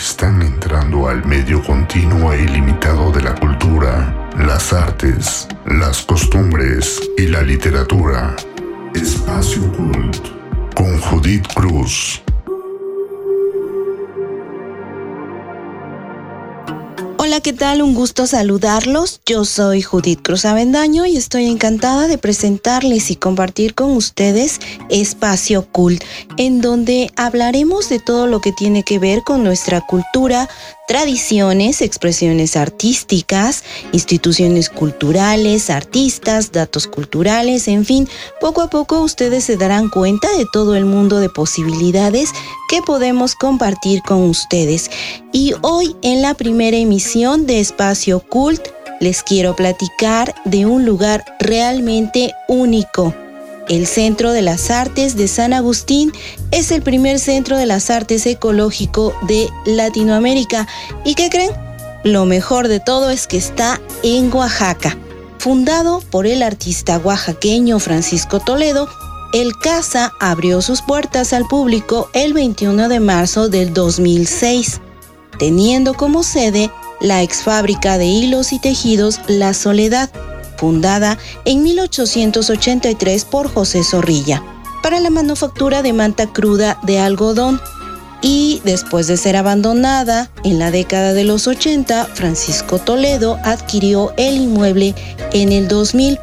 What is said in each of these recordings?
están entrando al medio continuo e ilimitado de la cultura, las artes, las costumbres y la literatura. Espacio Cult con Judith Cruz. Hola, ¿qué tal? Un gusto saludarlos. Yo soy Judith Cruz Avendaño y estoy encantada de presentarles y compartir con ustedes Espacio Cult, en donde hablaremos de todo lo que tiene que ver con nuestra cultura, tradiciones, expresiones artísticas, instituciones culturales, artistas, datos culturales, en fin, poco a poco ustedes se darán cuenta de todo el mundo de posibilidades que podemos compartir con ustedes. Y hoy en la primera emisión de Espacio Cult les quiero platicar de un lugar realmente único el Centro de las Artes de San Agustín es el primer centro de las artes ecológico de Latinoamérica. ¿Y qué creen? Lo mejor de todo es que está en Oaxaca. Fundado por el artista oaxaqueño Francisco Toledo, el CASA abrió sus puertas al público el 21 de marzo del 2006, teniendo como sede la ex fábrica de hilos y tejidos La Soledad, fundada en 1883 por José Zorrilla, para la manufactura de manta cruda de algodón. Y después de ser abandonada en la década de los 80, Francisco Toledo adquirió el inmueble en el 2000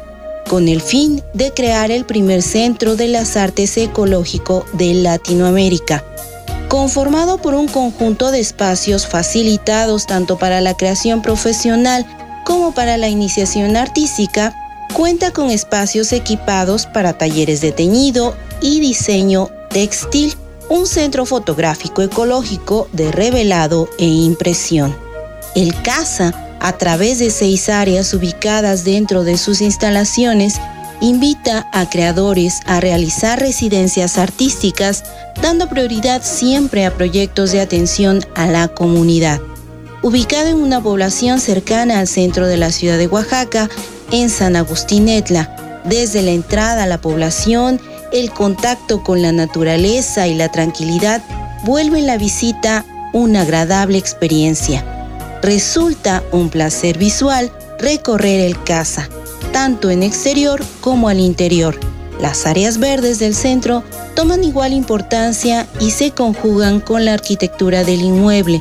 con el fin de crear el primer centro de las artes ecológico de Latinoamérica conformado por un conjunto de espacios facilitados tanto para la creación profesional como para la iniciación artística, cuenta con espacios equipados para talleres de teñido y diseño textil, un centro fotográfico ecológico de revelado e impresión. El CASA, a través de seis áreas ubicadas dentro de sus instalaciones, invita a creadores a realizar residencias artísticas, dando prioridad siempre a proyectos de atención a la comunidad ubicado en una población cercana al centro de la ciudad de Oaxaca, en San Agustín Etla. Desde la entrada a la población, el contacto con la naturaleza y la tranquilidad vuelven la visita una agradable experiencia. Resulta un placer visual recorrer el casa, tanto en exterior como al interior. Las áreas verdes del centro toman igual importancia y se conjugan con la arquitectura del inmueble,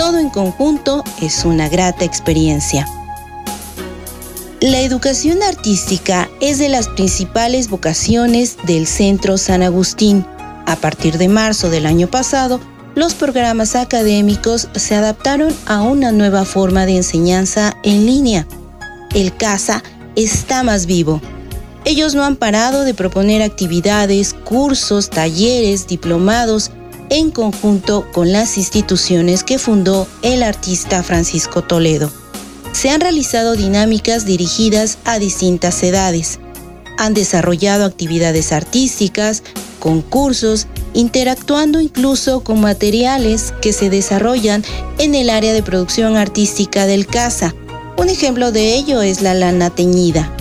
todo en conjunto es una grata experiencia. La educación artística es de las principales vocaciones del Centro San Agustín. A partir de marzo del año pasado, los programas académicos se adaptaron a una nueva forma de enseñanza en línea. El CASA está más vivo. Ellos no han parado de proponer actividades, cursos, talleres, diplomados en conjunto con las instituciones que fundó el artista Francisco Toledo. Se han realizado dinámicas dirigidas a distintas edades. Han desarrollado actividades artísticas, concursos, interactuando incluso con materiales que se desarrollan en el área de producción artística del CASA. Un ejemplo de ello es la lana teñida.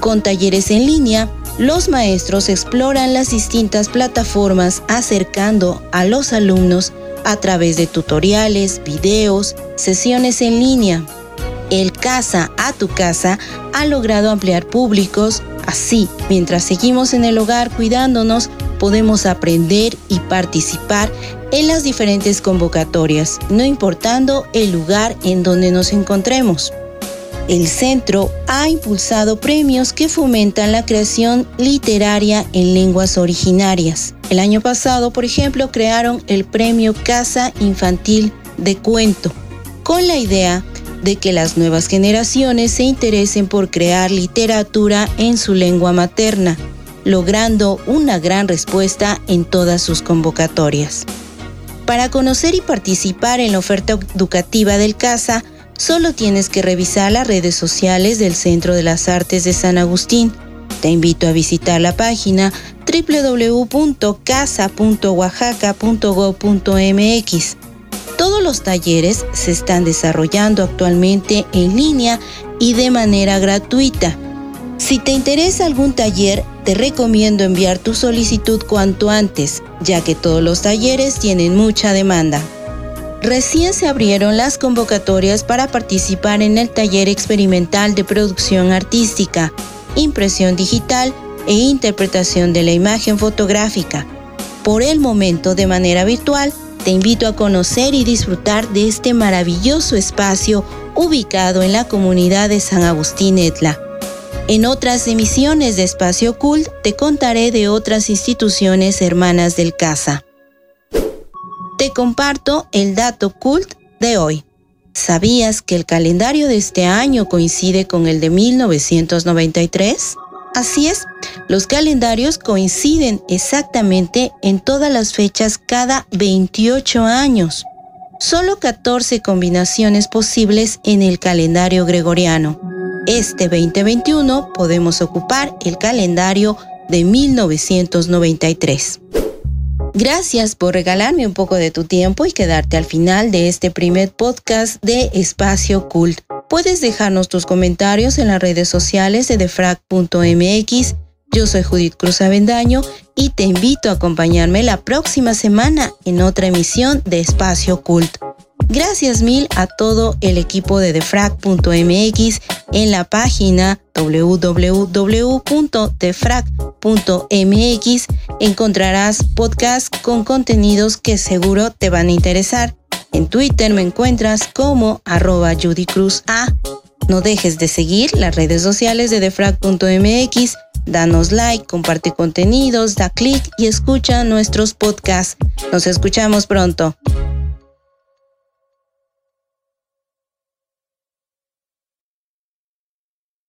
Con talleres en línea, los maestros exploran las distintas plataformas acercando a los alumnos a través de tutoriales, videos, sesiones en línea. El Casa a tu Casa ha logrado ampliar públicos, así, mientras seguimos en el hogar cuidándonos, podemos aprender y participar en las diferentes convocatorias, no importando el lugar en donde nos encontremos. El centro ha impulsado premios que fomentan la creación literaria en lenguas originarias. El año pasado, por ejemplo, crearon el premio Casa Infantil de Cuento, con la idea de que las nuevas generaciones se interesen por crear literatura en su lengua materna, logrando una gran respuesta en todas sus convocatorias. Para conocer y participar en la oferta educativa del CASA, Solo tienes que revisar las redes sociales del Centro de las Artes de San Agustín. Te invito a visitar la página www.casa.oaxaca.gov.mx. Todos los talleres se están desarrollando actualmente en línea y de manera gratuita. Si te interesa algún taller, te recomiendo enviar tu solicitud cuanto antes, ya que todos los talleres tienen mucha demanda. Recién se abrieron las convocatorias para participar en el taller experimental de producción artística, impresión digital e interpretación de la imagen fotográfica. Por el momento, de manera virtual, te invito a conocer y disfrutar de este maravilloso espacio ubicado en la comunidad de San Agustín Etla. En otras emisiones de Espacio Cult te contaré de otras instituciones hermanas del CASA. Te comparto el dato cult de hoy. ¿Sabías que el calendario de este año coincide con el de 1993? Así es, los calendarios coinciden exactamente en todas las fechas cada 28 años. Solo 14 combinaciones posibles en el calendario gregoriano. Este 2021 podemos ocupar el calendario de 1993. Gracias por regalarme un poco de tu tiempo y quedarte al final de este primer podcast de Espacio Cult. Puedes dejarnos tus comentarios en las redes sociales de defrag.mx. Yo soy Judith Cruz Avendaño y te invito a acompañarme la próxima semana en otra emisión de Espacio Cult. Gracias mil a todo el equipo de defrag.mx en la página www.defrag.mx encontrarás podcasts con contenidos que seguro te van a interesar. En Twitter me encuentras como arroba Judy Cruz A. No dejes de seguir las redes sociales de defrag.mx, danos like, comparte contenidos, da clic y escucha nuestros podcasts. Nos escuchamos pronto.